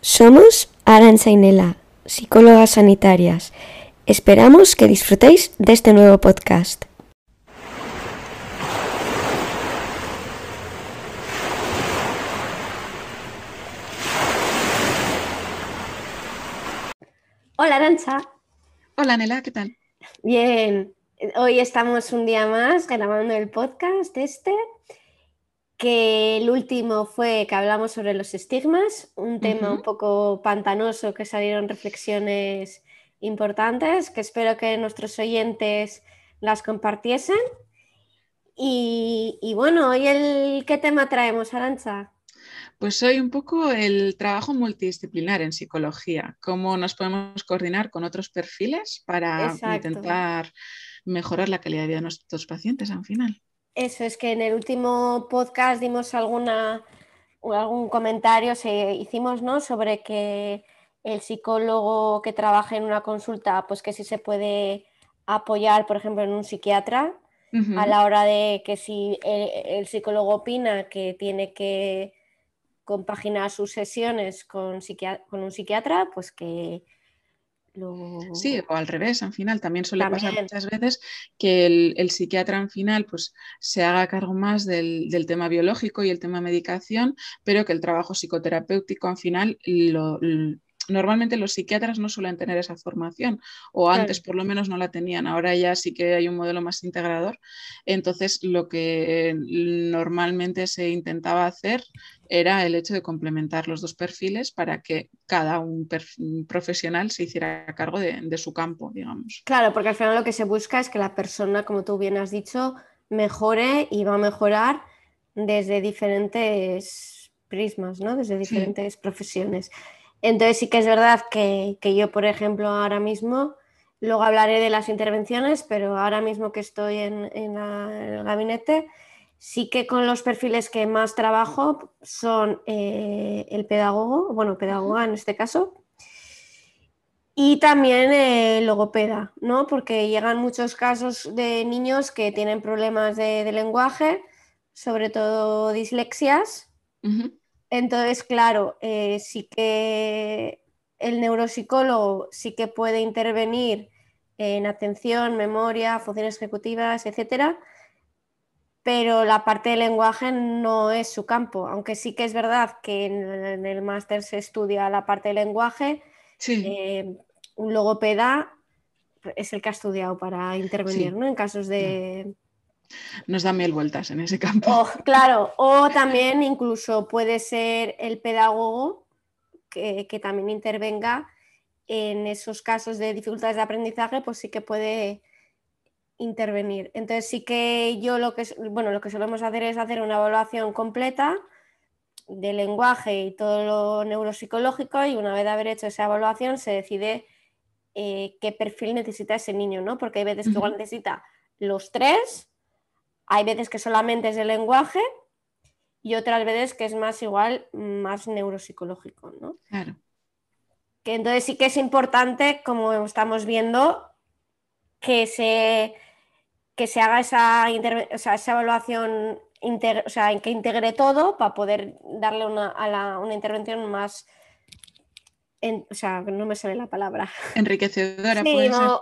Somos Aranza y Nela, psicólogas sanitarias. Esperamos que disfrutéis de este nuevo podcast. Hola Arancha. Hola Nela, ¿qué tal? Bien, hoy estamos un día más grabando el podcast este que el último fue que hablamos sobre los estigmas, un tema un poco pantanoso que salieron reflexiones importantes, que espero que nuestros oyentes las compartiesen. Y, bueno, hoy el, ¿qué tema traemos, Arancha? Pues hoy un poco el trabajo multidisciplinar en psicología, cómo nos podemos coordinar con otros perfiles para intentar mejorar la calidad de vida de nuestros pacientes al final. Eso es que en el último podcast dimos alguna, algún comentario, se, hicimos ¿no? sobre que el psicólogo que trabaja en una consulta, pues que sí se puede apoyar, por ejemplo, en un psiquiatra, a la hora de que si el, psicólogo opina que tiene que compaginar sus sesiones con, con un psiquiatra, pues que, Sí, o al revés, al final también suele pasar muchas veces que el, psiquiatra al final pues se haga cargo más del, tema biológico y el tema medicación, pero que el trabajo psicoterapéutico al final lo, normalmente los psiquiatras no suelen tener esa formación o antes por lo menos no la tenían, ahora ya sí que hay un modelo más integrador. Entonces lo que normalmente se intentaba hacer era el hecho de complementar los dos perfiles para que cada un, profesional se hiciera cargo de, de su campo, digamos. Claro, porque al final lo que se busca es que la persona, como tú bien has dicho, mejore y va a mejorar desde diferentes prismas, ¿no? desde diferentes profesiones. Entonces sí que es verdad que, yo, por ejemplo, ahora mismo, luego hablaré de las intervenciones, pero ahora mismo que estoy en, el gabinete, sí que con los perfiles que más trabajo son eh, el pedagogo, bueno, pedagoga en este caso, y también el logopeda, ¿no? Porque llegan muchos casos de niños que tienen problemas de, lenguaje, sobre todo dislexias. Entonces, claro, eh, sí que el neuropsicólogo sí que puede intervenir en atención, memoria, funciones ejecutivas, etcétera, pero la parte del lenguaje no es su campo, aunque sí que es verdad que en, el máster se estudia la parte del lenguaje. Eh, un logopeda es el que ha estudiado para intervenir ¿no? en casos de, nos da mil vueltas en ese campo. O, <laughs> claro, o también incluso puede ser el pedagogo que, también intervenga en esos casos de dificultades de aprendizaje, pues sí que puede intervenir. Entonces sí que yo lo que, bueno, lo que solemos hacer es hacer una evaluación completa del lenguaje y todo lo neuropsicológico y una vez haber hecho esa evaluación se decide eh, qué perfil necesita ese niño, ¿no? Porque hay veces que igual necesita los tres hay veces que solamente es el lenguaje y otras veces que es más igual, más neuropsicológico, ¿no? Claro. Que entonces sí que es importante, como estamos viendo, que se, que se haga esa, esa evaluación, o sea, que integre todo para poder darle una, a una intervención más o sea, no me sale la palabra. <laughs> Enriquecedora.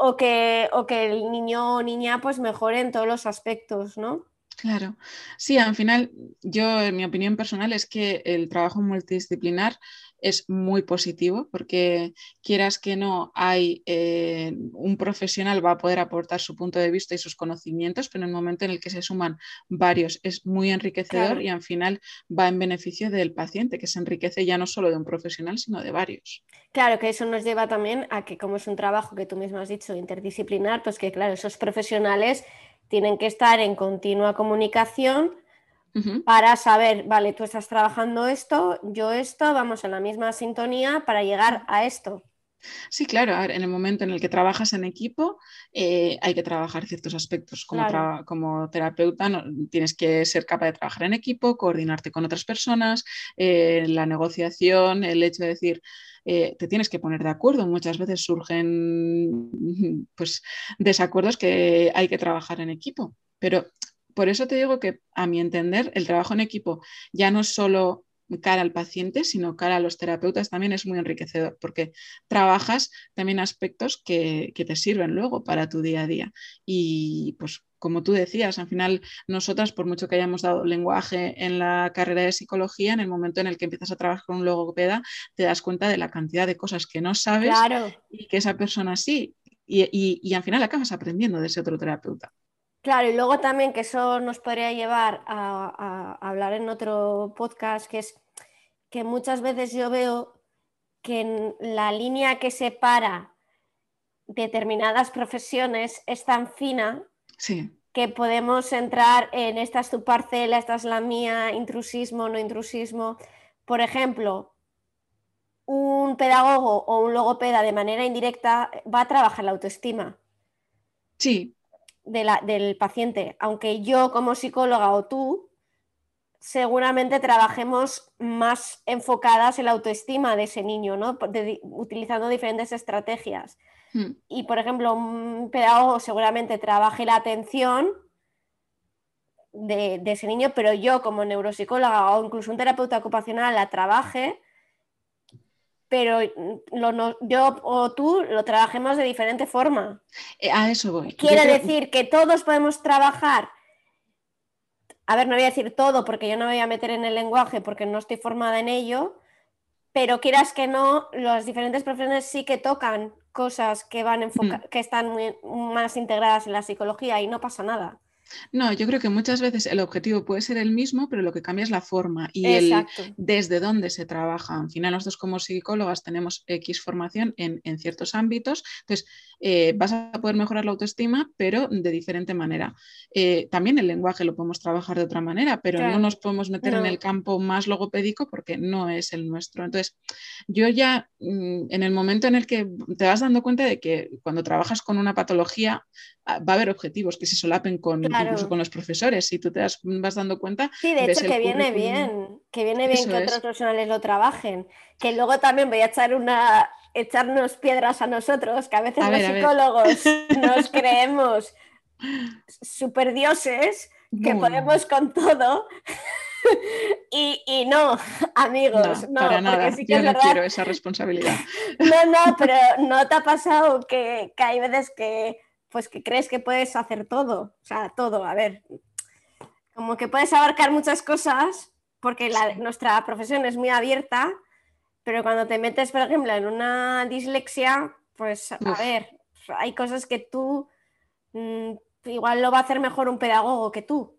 o, que, o que el niño o niña pues mejore en todos los aspectos, ¿no? Claro, sí, al final yo, en mi opinión personal, es que el trabajo multidisciplinar es muy positivo porque quieras que no hay eh, un profesional va a poder aportar su punto de vista y sus conocimientos, pero en el momento en el que se suman varios es muy enriquecedor y al final va en beneficio del paciente, que se enriquece ya no solo de un profesional, sino de varios. Claro, que eso nos lleva también a que como es un trabajo que tú mismo has dicho interdisciplinar, pues que claro, esos profesionales tienen que estar en continua comunicación para saber, vale, tú estás trabajando esto, yo esto, vamos en la misma sintonía para llegar a esto. Sí, claro, en el momento en el que trabajas en equipo eh, hay que trabajar ciertos aspectos. Como, como terapeuta tienes que ser capaz de trabajar en equipo, coordinarte con otras personas, eh, la negociación, el hecho de decir, eh, te tienes que poner de acuerdo. Muchas veces surgen pues, desacuerdos que hay que trabajar en equipo. Pero por eso te digo que a mi entender el trabajo en equipo ya no es solo cara al paciente, sino cara a los terapeutas también es muy enriquecedor porque trabajas también aspectos que, que te sirven luego para tu día a día. Y pues como tú decías, al final nosotras, por mucho que hayamos dado lenguaje en la carrera de psicología, en el momento en el que empiezas a trabajar con un logopeda, te das cuenta de la cantidad de cosas que no sabes y que esa persona sí. Y, al final acabas aprendiendo de ese otro terapeuta. Claro, y luego también que eso nos podría llevar a, hablar en otro podcast, que es que muchas veces yo veo que en la línea que separa determinadas profesiones es tan fina que podemos entrar en esta es tu parcela, esta es la mía, intrusismo, no intrusismo. Por ejemplo, un pedagogo o un logopeda de manera indirecta va a trabajar la autoestima. Sí. Del paciente. Aunque yo como psicóloga o tú, seguramente trabajemos más enfocadas en la autoestima de ese niño, ¿no? utilizando diferentes estrategias. Hmm. Y, por ejemplo, un pedagogo seguramente trabaje la atención de, ese niño, pero yo como neuropsicóloga o incluso un terapeuta ocupacional la trabaje, pero yo o tú lo trabajemos de diferente forma. Eh, a eso voy. Quiere decir que todos podemos trabajar. A ver, no voy a decir todo porque yo no me voy a meter en el lenguaje porque no estoy formada en ello, pero quieras que no, las diferentes profesiones sí que tocan cosas que, van mm. que están más integradas en la psicología y no pasa nada. No, yo creo que muchas veces el objetivo puede ser el mismo, pero lo que cambia es la forma y el desde dónde se trabaja. Al final, nosotros como psicólogas tenemos X formación en, ciertos ámbitos, entonces eh, vas a poder mejorar la autoestima, pero de diferente manera. Eh, también el lenguaje lo podemos trabajar de otra manera, pero no nos podemos meter en el campo más logopédico porque no es el nuestro. Entonces, yo ya mm, en el momento en el que te vas dando cuenta de que cuando trabajas con una patología, ah, va a haber objetivos que se solapen con, incluso con los profesores. Si tú te vas dando cuenta. Sí, de hecho, que viene bien, que viene bien que otros profesionales lo trabajen. Que luego también voy a echar una echarnos piedras a nosotros, que a veces los psicólogos nos <laughs> creemos super dioses, que podemos con todo. <laughs> Y, no, amigos, no, para nada. Yo no quiero esa responsabilidad. <laughs> No, no, pero ¿no te ha pasado que, que hay veces que pues que crees que puedes hacer todo, o sea, todo, a ver, como que puedes abarcar muchas cosas porque nuestra profesión es muy abierta, pero cuando te metes, por ejemplo, en una dislexia, pues a ver, hay cosas que tú mm, igual lo va a hacer mejor un pedagogo que tú.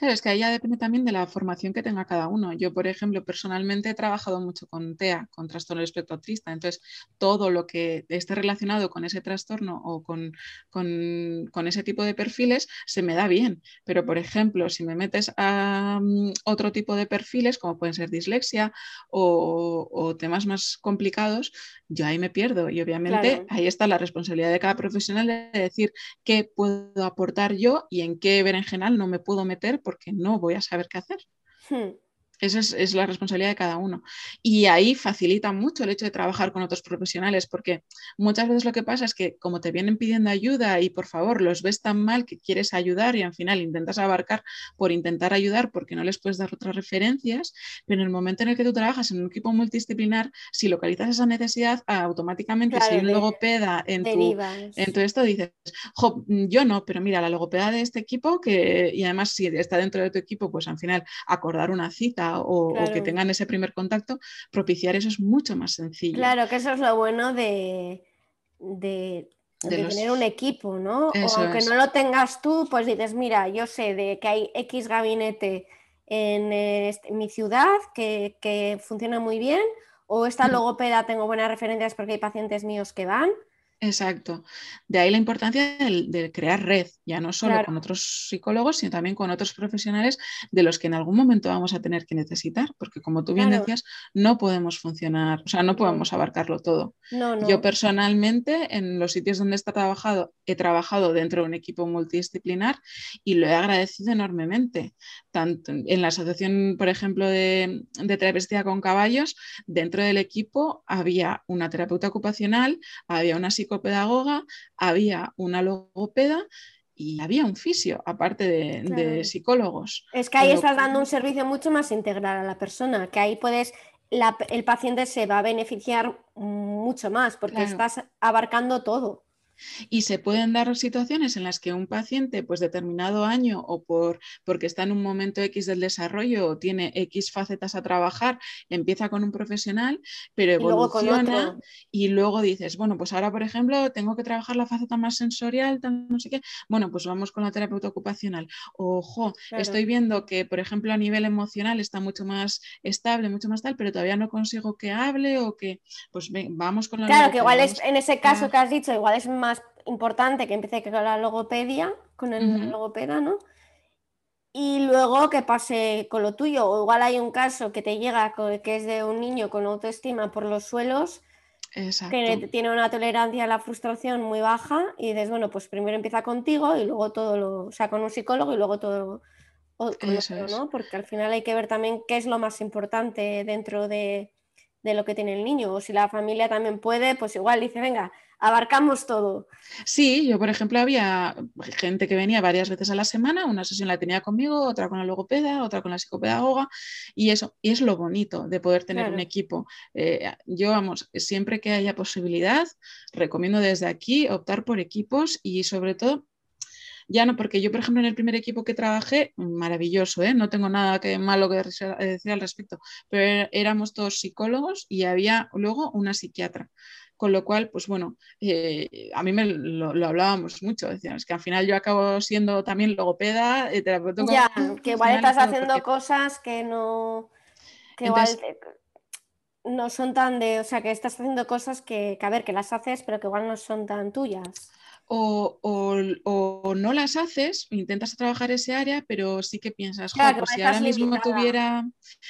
Claro, es que ahí ya depende también de la formación que tenga cada uno. Yo, por ejemplo, personalmente he trabajado mucho con TEA, con trastorno del espectro autista, entonces todo lo que esté relacionado con ese trastorno o con, ese tipo de perfiles se me da bien. Pero, por ejemplo, si me metes a mm, otro tipo de perfiles, como pueden ser dislexia o, temas más complicados, yo ahí me pierdo. Y obviamente ahí está la responsabilidad de cada profesional de decir qué puedo aportar yo y en qué berenjenal no me puedo meter porque no voy a saber qué hacer. Hmm. Esa es, la responsabilidad de cada uno. Y ahí facilita mucho el hecho de trabajar con otros profesionales, porque muchas veces lo que pasa es que como te vienen pidiendo ayuda y por favor los ves tan mal que quieres ayudar y al final intentas abarcar por intentar ayudar porque no les puedes dar otras referencias, pero en el momento en el que tú trabajas en un equipo multidisciplinar, si localizas esa necesidad, automáticamente si hay un logopeda en tu, en tu, esto, dices, yo no, pero mira, la logopeda de este equipo, que, y además si está dentro de tu equipo, pues al final acordar una cita o, que tengan ese primer contacto, propiciar eso es mucho más sencillo. Claro, que eso es lo bueno de, de, tener un equipo, ¿no? o aunque no lo tengas tú, pues dices, mira, yo sé de que hay X gabinete en, este, mi ciudad que, que, funciona muy bien, o esta logopeda tengo buenas referencias porque hay pacientes míos que van. Exacto. De ahí la importancia de, crear red, ya no solo con otros psicólogos, sino también con otros profesionales de los que en algún momento vamos a tener que necesitar, porque como tú bien decías, no podemos funcionar, o sea, no podemos abarcarlo todo. Yo personalmente, en los sitios donde he trabajado, he trabajado dentro de un equipo multidisciplinar y lo he agradecido enormemente. Tanto en la asociación, por ejemplo, de, de travestía con caballos, dentro del equipo había una terapeuta ocupacional, había una psicología pedagoga había una logopeda y había un fisio, aparte de, psicólogos. Es que ahí estás dando un servicio mucho más integral a la persona, que ahí puedes, el paciente se va a beneficiar mucho más porque estás abarcando todo. Y se pueden dar situaciones en las que un paciente, pues determinado año o por, porque está en un momento X del desarrollo o tiene X facetas a trabajar, empieza con un profesional, pero evoluciona y luego, dices, bueno, pues ahora, por ejemplo, tengo que trabajar la faceta más sensorial, no sé qué, bueno, pues vamos con la terapeuta ocupacional. Ojo, estoy viendo que, por ejemplo, a nivel emocional está mucho más estable, mucho más tal, pero todavía no consigo que hable o que, pues vamos con la... Claro, que igual es, en ese caso que has dicho, igual es más importante que empiece con la logopedia, con el logopeda, ¿no? Y luego que pase con lo tuyo. O igual hay un caso que te llega que es de un niño con autoestima por los suelos, que tiene una tolerancia a la frustración muy baja y dices, bueno, pues primero empieza contigo y luego todo lo, o sea, con un psicólogo y luego todo ¿no? Porque al final hay que ver también qué es lo más importante dentro de, de lo que tiene el niño. O si la familia también puede, pues igual dice, venga, abarcamos todo. Sí, yo por ejemplo había gente que venía varias veces a la semana, una sesión la tenía conmigo, otra con la logopeda, otra con la psicopedagoga, y eso y es lo bonito de poder tener un equipo. Eh, yo, vamos, siempre que haya posibilidad, recomiendo desde aquí optar por equipos y sobre todo ya no, porque yo, por ejemplo, en el primer equipo que trabajé, maravilloso, ¿eh? no tengo nada que, malo que decir al respecto, pero éramos todos psicólogos y había luego una psiquiatra. Con lo cual, pues bueno, eh, a mí me lo, hablábamos mucho, decíamos que al final yo acabo siendo también logopeda, eh, terapeuta. Ya, que igual estás haciendo cosas que no. que igual no son tan de. O sea, que estás haciendo cosas que, que, a ver, que las haces, pero que igual no son tan tuyas o, no las haces, intentas trabajar ese área, pero sí que piensas, pues si ahora mismo tuviera,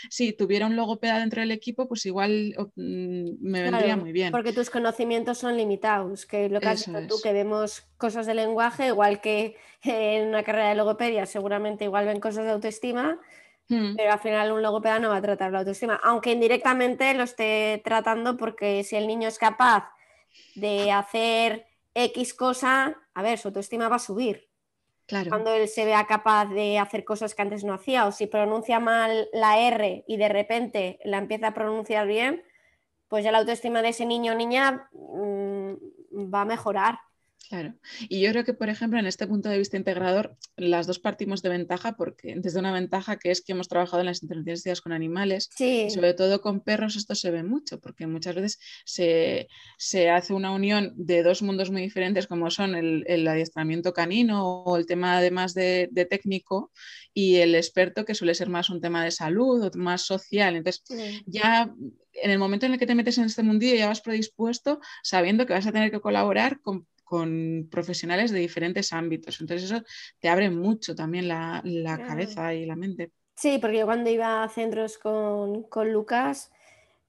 si tuviera un logopeda dentro del equipo, pues igual mm, me vendría muy bien. Porque tus conocimientos son limitados, que lo que has dicho tú, que vemos cosas de lenguaje, igual que en una carrera de logopedia, seguramente igual ven cosas de autoestima, hmm. pero al final un logopeda no va a tratar la autoestima, aunque indirectamente lo esté tratando porque si el niño es capaz de hacer X cosa, a ver, su autoestima va a subir. Claro. Cuando él se vea capaz de hacer cosas que antes no hacía, o si pronuncia mal la R y de repente la empieza a pronunciar bien, pues ya la autoestima de ese niño o niña mm, va a mejorar. Claro. Y yo creo que, por ejemplo, en este punto de vista integrador, las dos partimos de ventaja, porque desde una ventaja que es que hemos trabajado en las intervenciones con animales, y sobre todo con perros, esto se ve mucho, porque muchas veces se, hace una unión de dos mundos muy diferentes, como son el, adiestramiento canino o el tema además de, de, técnico, y el experto, que suele ser más un tema de salud o más social. Entonces, ya en el momento en el que te metes en este mundillo ya vas predispuesto sabiendo que vas a tener que colaborar con con profesionales de diferentes ámbitos. Entonces eso te abre mucho también la, cabeza y la mente. Sí, porque yo cuando iba a centros con, Lucas,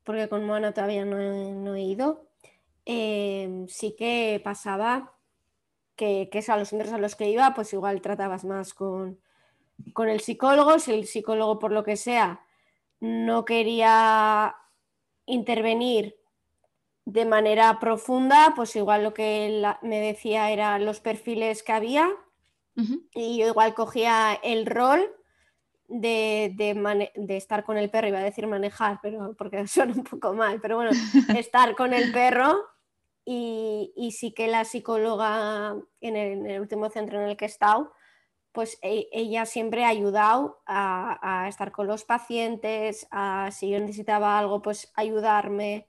porque con Moana todavía no he, ido, em, sí que pasaba que, que a los centros a los que iba, pues igual tratabas más con, con el psicólogo, si el psicólogo por lo que sea no quería intervenir de manera profunda, pues igual lo que él me decía eran los perfiles que había. Y yo igual cogía el rol de, de, estar con el perro, iba a decir manejar, pero porque <laughs> suena un poco mal, pero bueno, <laughs> estar con el perro. Y, y sí que la psicóloga en el, último centro en el que he estado, pues e, ella siempre ha ayudado a, a, estar con los pacientes, a si yo necesitaba algo, pues ayudarme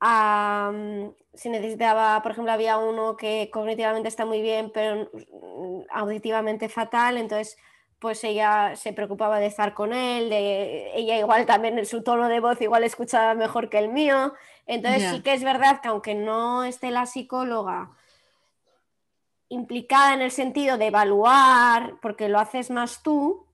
si necesitaba, por ejemplo, había uno que cognitivamente está muy bien, pero mm, auditivamente fatal, entonces pues ella se preocupaba de estar con él, de, ella igual también en su tono de voz igual escuchaba mejor que el mío, entonces sí que es verdad que aunque no esté la psicóloga implicada en el sentido de evaluar, porque lo haces más tú,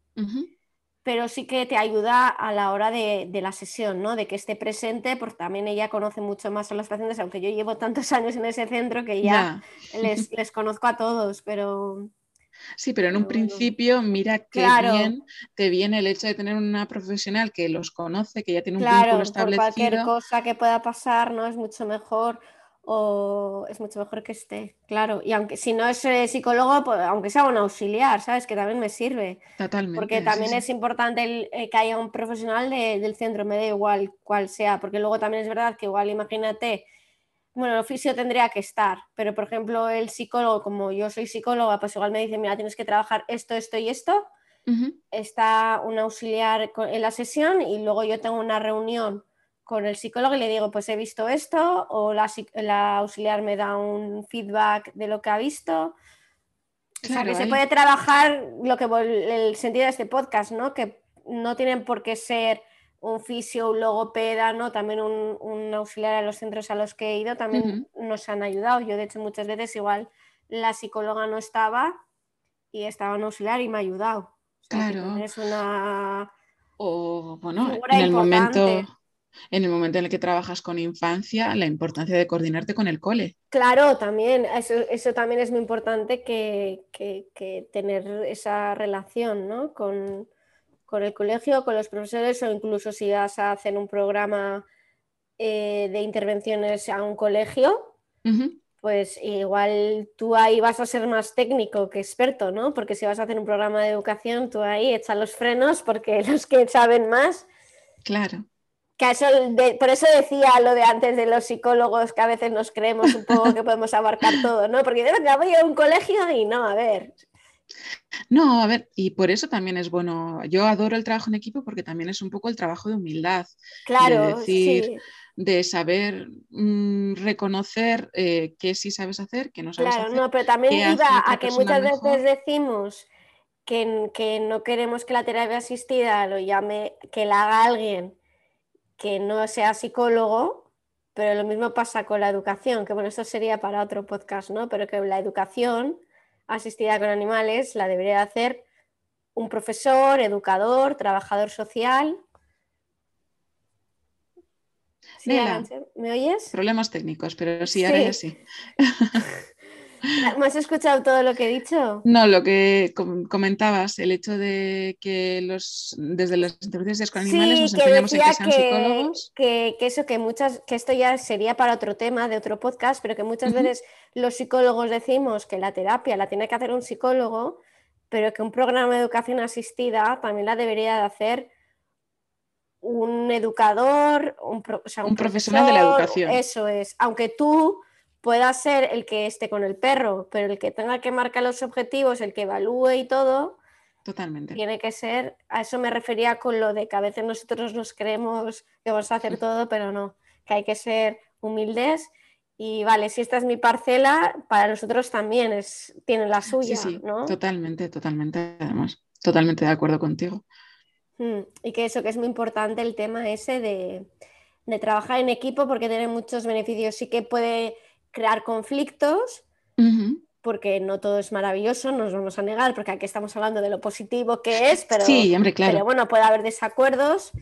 pero sí que te ayuda a la hora de, la sesión, ¿no? De que esté presente, porque también ella conoce mucho más a los pacientes, aunque yo llevo tantos <laughs> años en ese centro que ya <laughs> les, conozco a todos, pero... Sí, pero en un principio, mira qué bien te viene el hecho de tener una profesional que los conoce, que ya tiene un vínculo establecido. Por cualquier cosa que pueda pasar, ¿no? Es mucho mejor. O es mucho mejor que esté, claro. Y aunque si no es eh, psicólogo, pues, aunque sea un auxiliar, ¿sabes? Que también me sirve. Totalmente. Porque también es importante eh, que haya un profesional del centro, me da igual cuál sea, porque luego también es verdad que igual imagínate, bueno, el oficio tendría que estar, pero por ejemplo el psicólogo, como yo soy psicóloga, pues igual me dice, mira, tienes que trabajar esto, esto y esto. Está un auxiliar en la sesión y luego yo tengo una reunión con el psicólogo y le digo, pues he visto esto, o la, auxiliar me da un feedback de lo que ha visto. o sea, que se puede trabajar lo que el sentido de este podcast, ¿no? Que no tienen por qué ser un fisio, un logopeda, ¿no? También un, auxiliar a los centros a los que he ido también nos han ayudado. Yo, de hecho, muchas veces igual la psicóloga no estaba y estaba un auxiliar y me ha ayudado. claro. Es una. O, bueno, en el momento en el momento en el que trabajas con infancia, la importancia de coordinarte con el cole. Claro, también, eso, también es muy importante que, tener esa relación ¿no? con, el colegio, con los profesores o incluso si vas a hacer un programa eh, de intervenciones a un colegio, pues igual tú ahí vas a ser más técnico que experto, ¿no? Porque si vas a hacer un programa de educación, tú ahí echas los frenos porque <laughs> los que saben más. Claro por eso decía lo de antes de los psicólogos, que a veces nos creemos un poco que podemos abarcar todo, ¿no? Porque de verdad voy a un colegio y no, a ver. No, a ver, y por eso también es bueno. Yo adoro el trabajo en equipo porque también es un poco el trabajo de humildad. Claro, de decir, de saber mm, reconocer eh, qué sí sabes hacer, qué no sabes claro, hacer. Claro, no, pero también iba a que muchas veces decimos que, que no queremos que la terapia asistida lo llame, que la haga alguien que no sea psicólogo, pero lo mismo pasa con la educación, que bueno, esto sería para otro podcast, ¿no? Pero que la educación asistida con animales la debería hacer un profesor, educador, trabajador social. ¿Me oyes? Problemas técnicos, pero sí, ahora ya sí. <laughs> <laughs> ¿Me has escuchado todo lo que he dicho? No, lo que comentabas, el hecho de que los desde las intervenciones con animales nos empeñamos en que sean psicólogos. Que, eso, que muchas, que esto ya sería para otro tema, de otro podcast, pero que muchas veces los psicólogos decimos que la terapia la tiene que hacer un psicólogo, pero que un programa de educación asistida también la debería de hacer un educador, un, un profesional de la educación. Eso es, aunque tú pueda ser el que esté con el perro, pero el que tenga que marcar los objetivos, el que evalúe y todo, Totalmente. Tiene que ser, a eso me refería con lo de que a veces nosotros nos creemos que vamos a hacer todo, pero no, que hay que ser humildes y vale, si esta es mi parcela, para nosotros también es, tiene la suya, sí, sí, Totalmente, totalmente, además, totalmente de acuerdo contigo. Mm, y que eso, que es muy importante el tema ese de, de trabajar en equipo porque tiene muchos beneficios, sí que puede crear conflictos, porque no todo es maravilloso, no nos vamos a negar, porque aquí estamos hablando de lo positivo que es, pero, sí, hombre, claro. pero bueno, puede haber desacuerdos,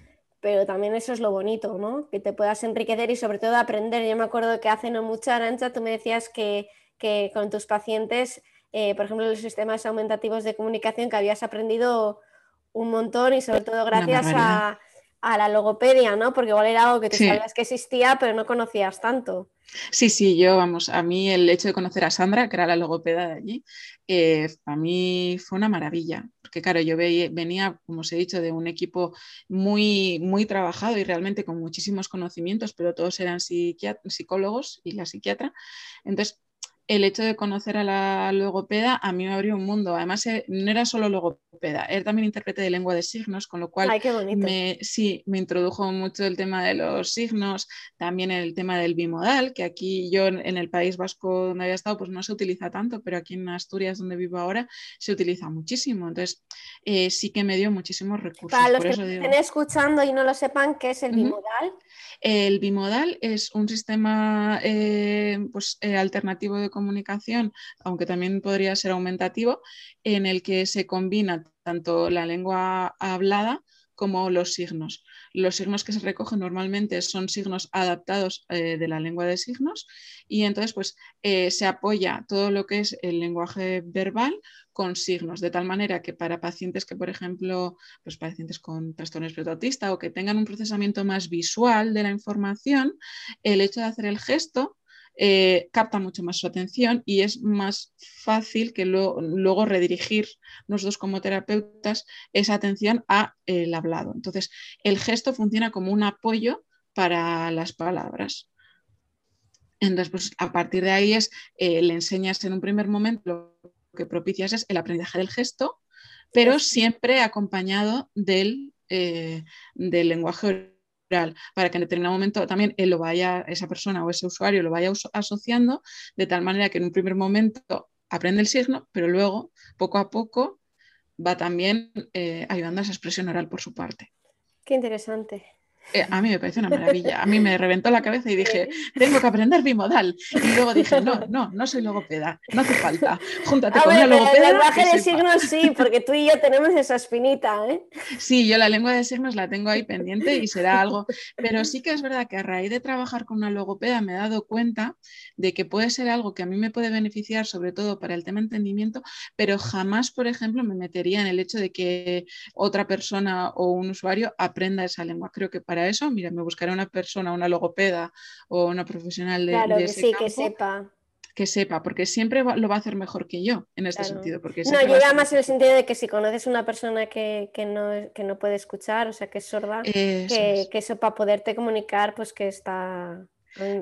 pero también eso es lo bonito, ¿no? Que te puedas enriquecer y sobre todo aprender. Yo me acuerdo que hace no mucho, Arancha, tú me decías que, que con tus pacientes, eh, por ejemplo, los sistemas aumentativos de comunicación, que habías aprendido un montón y sobre todo gracias a, a, la logopedia, ¿no? Porque igual era algo que tú sabías que existía, pero no conocías tanto. Sí, sí, yo, vamos, a mí el hecho de conocer a Sandra, que era la logopeda de allí, eh, para mí fue una maravilla, porque claro, yo venía, como os he dicho, de un equipo muy, muy trabajado y realmente con muchísimos conocimientos, pero todos eran psicólogos y la psiquiatra. Entonces, el hecho de conocer a la logopeda a mí me abrió un mundo. Además, eh, no era solo logopeda, era también intérprete de lengua de signos, con lo cual Me, sí, me introdujo mucho el tema de los signos, también el tema del bimodal, que aquí yo en el País Vasco donde había estado, pues no se utiliza tanto, pero aquí en Asturias, donde vivo ahora, se utiliza muchísimo. Entonces, eh, sí que me dio muchísimos recursos. Para los que estén escuchando y no lo sepan, ¿qué es el bimodal? El bimodal es un sistema eh, pues, eh, alternativo de comunicación, aunque también podría ser aumentativo, en el que se combina tanto la lengua hablada como los signos. Los signos que se recogen normalmente son signos adaptados eh, de la lengua de signos y entonces pues eh, se apoya todo lo que es el lenguaje verbal con signos, de tal manera que para pacientes que, por ejemplo, pues pacientes con trastorno espectro o que tengan un procesamiento más visual de la información, el hecho de hacer el gesto eh, capta mucho más su atención y es más fácil que luego redirigir nosotros como terapeutas esa atención a el hablado. Entonces, el gesto funciona como un apoyo para las palabras. Entonces, pues a partir de ahí es, eh, le enseñas en un primer momento, lo que propicias es el aprendizaje del gesto, pero siempre acompañado del, eh, del lenguaje para que en determinado momento también él lo vaya, esa persona o ese usuario lo vaya asociando, de tal manera que en un primer momento aprende el signo, pero luego, poco a poco, va también eh, ayudando a esa expresión oral por su parte. Qué interesante. Eh, a mí me parece una maravilla. A mí me reventó la cabeza y dije, tengo que aprender bimodal. Y luego dije, no, no, no soy logopeda, no hace falta. Júntate con una logopeda. El lenguaje de signos sí, porque tú y yo tenemos esa espinita. ¿eh? Sí, yo la lengua de signos la tengo ahí pendiente y será algo. Pero sí que es verdad que a raíz de trabajar con una logopeda me he dado cuenta de que puede ser algo que a mí me puede beneficiar, sobre todo para el tema entendimiento, pero jamás, por ejemplo, me metería en el hecho de que otra persona o un usuario aprenda esa lengua. Creo que para eso, mira, me buscaré una persona, una logopeda o una profesional de, claro, que sí, que sepa. Que sepa, porque siempre lo va a hacer mejor que yo en este sentido. Porque no, yo más en el sentido de que si conoces una persona que, no, que no puede escuchar, o sea, que es sorda, que, que, eso para poderte comunicar, pues que está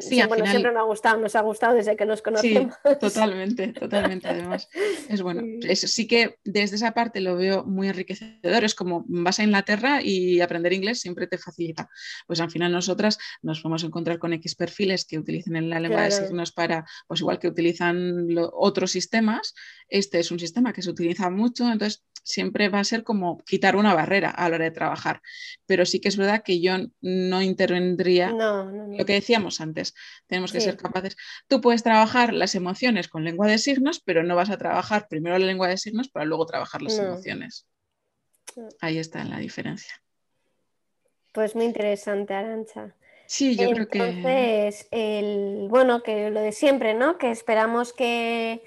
Sí, bueno, siempre me ha gustado, nos ha gustado desde que nos conocemos. Sí, totalmente, totalmente. Además, <laughs> es bueno. sí que desde esa parte lo veo muy enriquecedor. Es como vas a Inglaterra y aprender inglés siempre te facilita. Pues al final nosotras nos vamos a encontrar con X perfiles que utilicen la lengua de signos para, pues igual que utilizan otros sistemas, este es un sistema que se utiliza mucho, entonces siempre va a ser como quitar una barrera a la hora de trabajar. Pero sí que es verdad que yo no intervendría lo que decíamos antes. Tenemos que ser capaces. Tú puedes trabajar las emociones con lengua de signos, pero no vas a trabajar primero la lengua de signos para luego trabajar las emociones. Ahí está la diferencia. Pues muy interesante, Arancha. Sí, yo creo que. Entonces, el, bueno, que lo de siempre, ¿no? Que esperamos que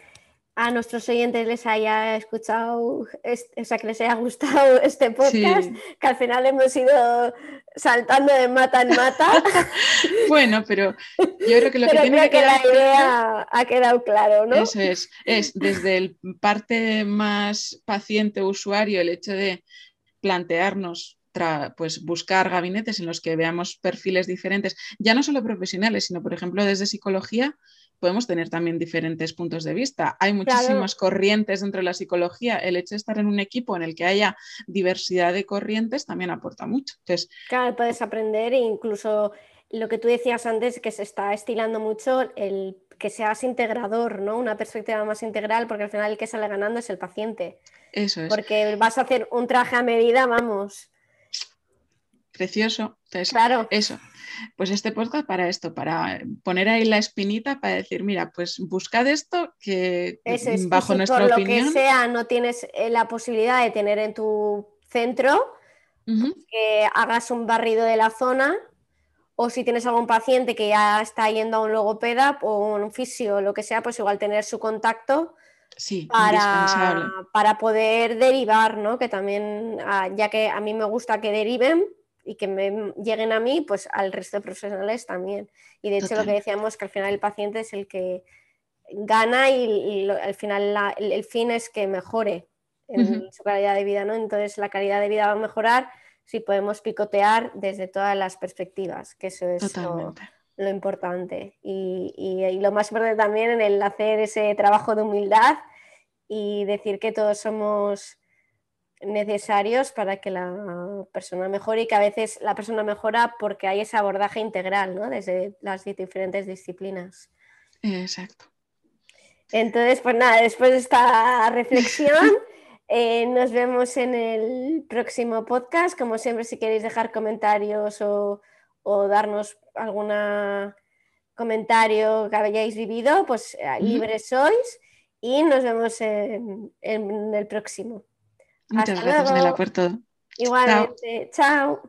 a nuestros oyentes les haya escuchado, o sea, que les haya gustado <laughs> este podcast, que al final hemos ido saltando de mata en mata. <laughs> bueno, pero yo creo que lo que tiene que, quedar la idea ha quedado claro, ¿no? Eso es, es desde el parte más paciente usuario el hecho de plantearnos pues buscar gabinetes en los que veamos perfiles diferentes, ya no solo profesionales, sino por ejemplo desde psicología, podemos tener también diferentes puntos de vista. Hay muchísimas corrientes dentro de la psicología. El hecho de estar en un equipo en el que haya diversidad de corrientes también aporta mucho. Entonces, claro, puedes aprender e incluso lo que tú decías antes, que se está estilando mucho el que seas integrador, ¿no? Una perspectiva más integral, porque al final el que sale ganando es el paciente. Eso es. Porque vas a hacer un traje a medida, vamos. Precioso. claro. Eso pues este podcast para esto, para poner ahí la espinita, para decir, mira, pues buscad esto que bajo nuestra por opinión. Lo que sea, no tienes eh, la posibilidad de tener en tu centro, que hagas un barrido de la zona. O si tienes algún paciente que ya está yendo a un logopeda o un fisio o lo que sea, pues igual tener su contacto Sí, para, para, poder derivar, ¿no? Que también, ah, ya que a mí me gusta que deriven, y que me lleguen a mí, pues al resto de profesionales también. Y de hecho lo que decíamos que al final el paciente es el que gana y, al final el, fin es que mejore en su calidad de vida, ¿no? Entonces la calidad de vida va a mejorar si podemos picotear desde todas las perspectivas, que eso es lo, lo, importante. Y, y, lo más importante también en el hacer ese trabajo de humildad y decir que todos somos necesarios para que la persona mejore y que a veces la persona mejora porque hay ese abordaje integral ¿no? desde las diferentes disciplinas. Exacto. Entonces, pues nada, después de esta reflexión, <laughs> eh, nos vemos en el próximo podcast. Como siempre, si queréis dejar comentarios o, darnos algún comentario que hayáis vivido, pues eh, libres sois y nos vemos en el próximo. Muchas gracias, Nela, por todo. Igualmente. Chao.